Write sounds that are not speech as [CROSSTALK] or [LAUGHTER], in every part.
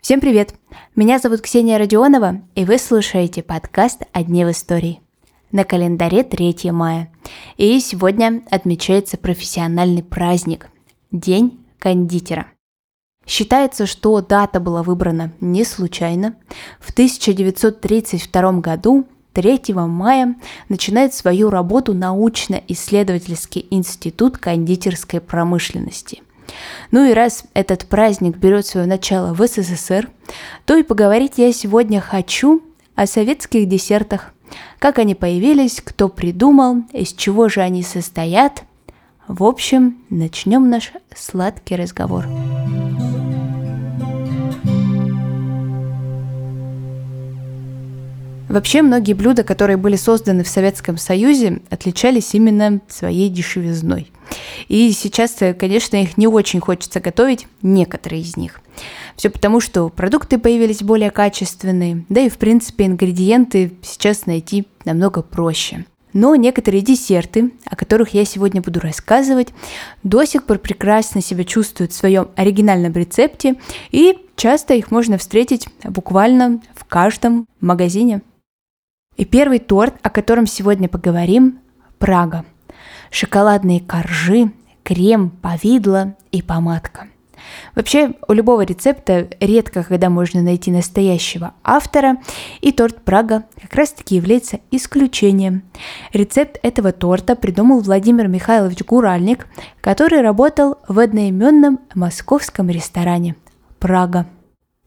Всем привет! Меня зовут Ксения Родионова, и вы слушаете подкаст «О дне в истории». На календаре 3 мая, и сегодня отмечается профессиональный праздник – День кондитера. Считается, что дата была выбрана не случайно. В 1932 году 3 мая начинает свою работу научно-исследовательский институт кондитерской промышленности. Ну и раз этот праздник берет свое начало в СССР, то и поговорить я сегодня хочу о советских десертах, как они появились, кто придумал, из чего же они состоят. В общем, начнем наш сладкий разговор. Вообще многие блюда, которые были созданы в Советском Союзе, отличались именно своей дешевизной. И сейчас, конечно, их не очень хочется готовить, некоторые из них. Все потому, что продукты появились более качественные, да и в принципе ингредиенты сейчас найти намного проще. Но некоторые десерты, о которых я сегодня буду рассказывать, до сих пор прекрасно себя чувствуют в своем оригинальном рецепте, и часто их можно встретить буквально в каждом магазине. И первый торт, о котором сегодня поговорим – Прага. Шоколадные коржи, крем, повидло и помадка. Вообще, у любого рецепта редко когда можно найти настоящего автора, и торт Прага как раз-таки является исключением. Рецепт этого торта придумал Владимир Михайлович Гуральник, который работал в одноименном московском ресторане «Прага».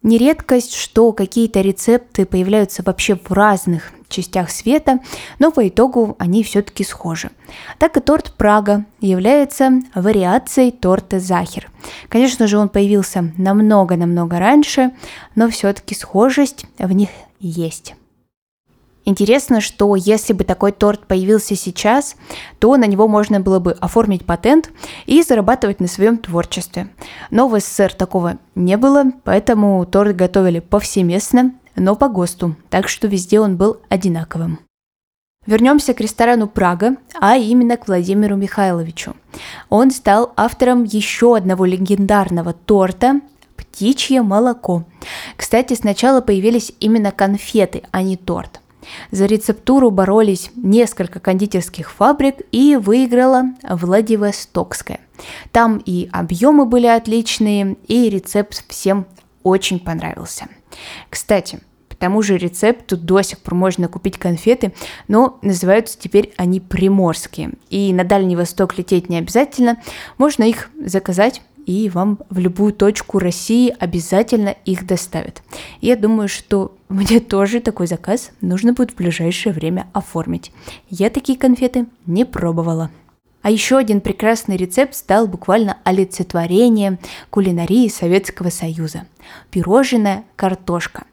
Не редкость, что какие-то рецепты появляются вообще в разных частях света, но по итогу они все-таки схожи. Так и торт Прага является вариацией торта Захер. Конечно же, он появился намного-намного раньше, но все-таки схожесть в них есть. Интересно, что если бы такой торт появился сейчас, то на него можно было бы оформить патент и зарабатывать на своем творчестве. Но в СССР такого не было, поэтому торт готовили повсеместно, но по ГОСТу, так что везде он был одинаковым. Вернемся к ресторану Прага, а именно к Владимиру Михайловичу. Он стал автором еще одного легендарного торта «Птичье молоко». Кстати, сначала появились именно конфеты, а не торт. За рецептуру боролись несколько кондитерских фабрик и выиграла Владивостокская. Там и объемы были отличные, и рецепт всем очень понравился. Кстати, по тому же рецепту до сих пор можно купить конфеты, но называются теперь они приморские. И на Дальний Восток лететь не обязательно, можно их заказать и вам в любую точку России обязательно их доставят. Я думаю, что [LAUGHS] мне тоже такой заказ нужно будет в ближайшее время оформить. Я такие конфеты не пробовала. А еще один прекрасный рецепт стал буквально олицетворением кулинарии Советского Союза. Пирожная картошка.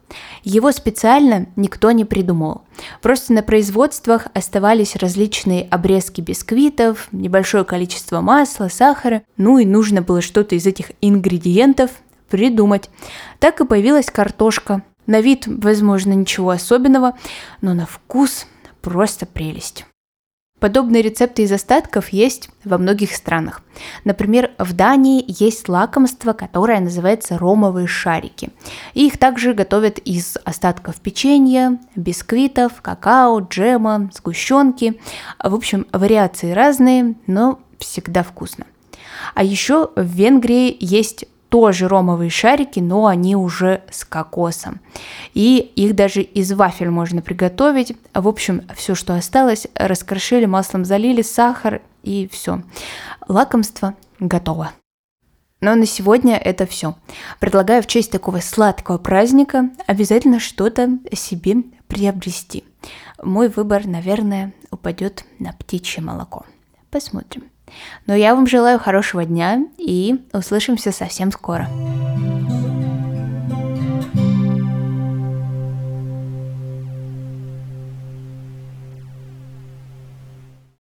Его специально никто не придумал. Просто на производствах оставались различные обрезки бисквитов, небольшое количество масла, сахара, ну и нужно было что-то из этих ингредиентов придумать. Так и появилась картошка. На вид, возможно, ничего особенного, но на вкус просто прелесть. Подобные рецепты из остатков есть во многих странах. Например, в Дании есть лакомство, которое называется ромовые шарики. Их также готовят из остатков печенья, бисквитов, какао, джема, сгущенки. В общем, вариации разные, но всегда вкусно. А еще в Венгрии есть тоже ромовые шарики, но они уже с кокосом. И их даже из вафель можно приготовить. В общем, все, что осталось, раскрошили, маслом залили, сахар и все. Лакомство готово. Но на сегодня это все. Предлагаю в честь такого сладкого праздника обязательно что-то себе приобрести. Мой выбор, наверное, упадет на птичье молоко. Посмотрим. Но я вам желаю хорошего дня и услышимся совсем скоро.